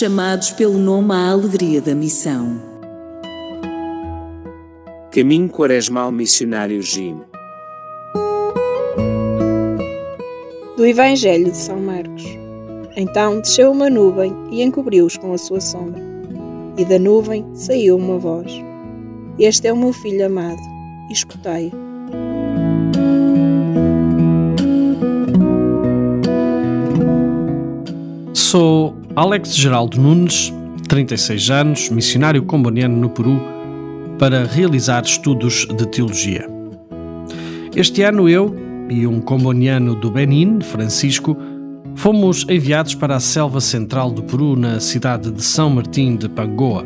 chamados pelo nome à alegria da missão. Caminho Quaresmal Missionário Jim Do Evangelho de São Marcos Então desceu uma nuvem e encobriu-os com a sua sombra. E da nuvem saiu uma voz: Este é o meu filho amado, escutai-o. Sou Alex Geraldo Nunes, 36 anos, missionário comboniano no Peru, para realizar estudos de teologia. Este ano eu e um comboniano do Benin, Francisco, fomos enviados para a selva central do Peru, na cidade de São Martim de Pangoa.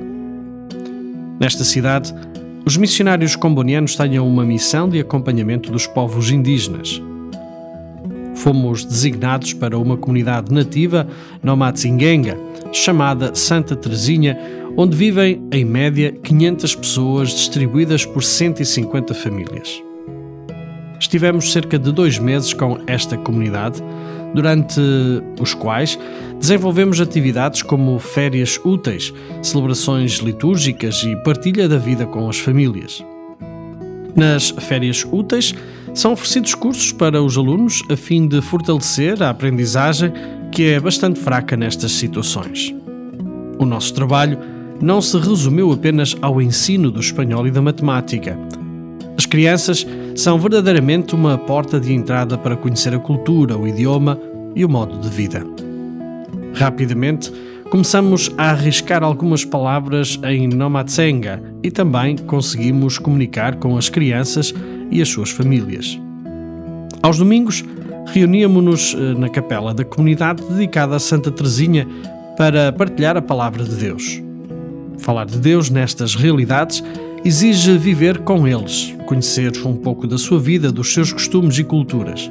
Nesta cidade, os missionários combonianos têm uma missão de acompanhamento dos povos indígenas fomos designados para uma comunidade nativa, Nomatzingenga, chamada Santa Teresinha, onde vivem, em média, 500 pessoas distribuídas por 150 famílias. Estivemos cerca de dois meses com esta comunidade, durante os quais desenvolvemos atividades como férias úteis, celebrações litúrgicas e partilha da vida com as famílias. Nas férias úteis, são oferecidos cursos para os alunos a fim de fortalecer a aprendizagem, que é bastante fraca nestas situações. O nosso trabalho não se resumiu apenas ao ensino do espanhol e da matemática. As crianças são verdadeiramente uma porta de entrada para conhecer a cultura, o idioma e o modo de vida. Rapidamente, começamos a arriscar algumas palavras em Nomatsenga e também conseguimos comunicar com as crianças e as suas famílias. Aos domingos, reuníamos-nos eh, na capela da comunidade dedicada a Santa Teresinha para partilhar a palavra de Deus. Falar de Deus nestas realidades exige viver com eles, conhecer um pouco da sua vida, dos seus costumes e culturas.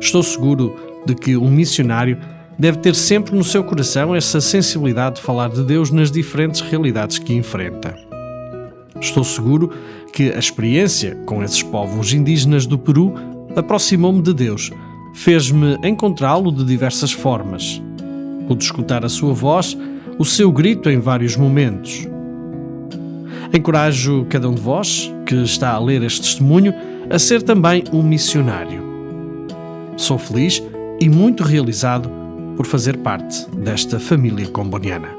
Estou seguro de que um missionário deve ter sempre no seu coração essa sensibilidade de falar de Deus nas diferentes realidades que enfrenta. Estou seguro que a experiência com esses povos indígenas do Peru aproximou-me de Deus, fez-me encontrá-lo de diversas formas. Pude escutar a sua voz, o seu grito em vários momentos. Encorajo cada um de vós que está a ler este testemunho a ser também um missionário. Sou feliz e muito realizado por fazer parte desta família comboniana.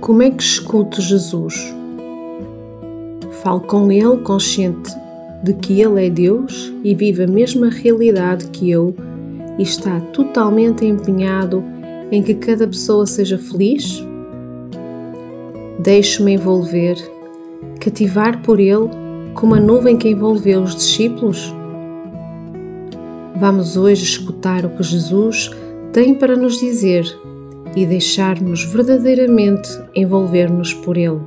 Como é que escuto Jesus? Falo com Ele consciente de que Ele é Deus e vive a mesma realidade que eu e está totalmente empenhado em que cada pessoa seja feliz? Deixo-me envolver, cativar por Ele como a nuvem que envolveu os discípulos? Vamos hoje escutar o que Jesus tem para nos dizer e deixar-nos verdadeiramente envolver-nos por Ele.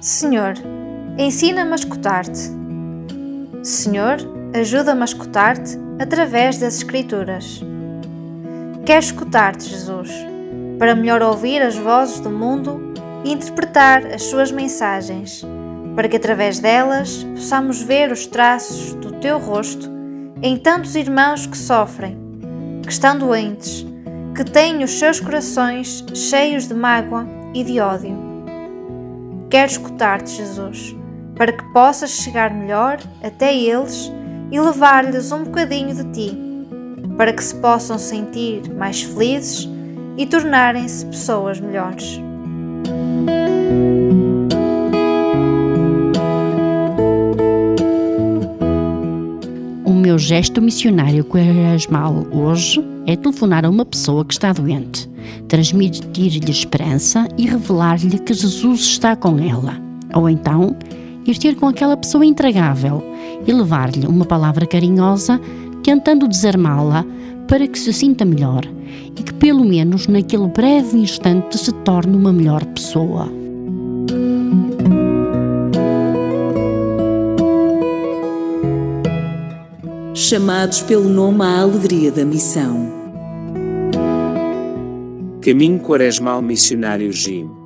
Senhor, ensina-me a escutar-te. Senhor, ajuda-me a escutar-te através das Escrituras. Quero escutar-te, Jesus, para melhor ouvir as vozes do mundo e interpretar as suas mensagens, para que através delas possamos ver os traços do teu rosto em tantos irmãos que sofrem, que estão doentes, que têm os seus corações cheios de mágoa e de ódio. Quero escutar-te, Jesus, para que possas chegar melhor até eles e levar-lhes um bocadinho de ti, para que se possam sentir mais felizes e tornarem-se pessoas melhores. meu gesto missionário quaresmal hoje é telefonar a uma pessoa que está doente, transmitir-lhe esperança e revelar-lhe que Jesus está com ela. Ou então, ir ter com aquela pessoa intragável e levar-lhe uma palavra carinhosa, tentando desarmá-la para que se sinta melhor e que, pelo menos naquele breve instante, se torne uma melhor pessoa. chamados pelo nome à alegria da missão. Caminho Quaresmal Missionário Jim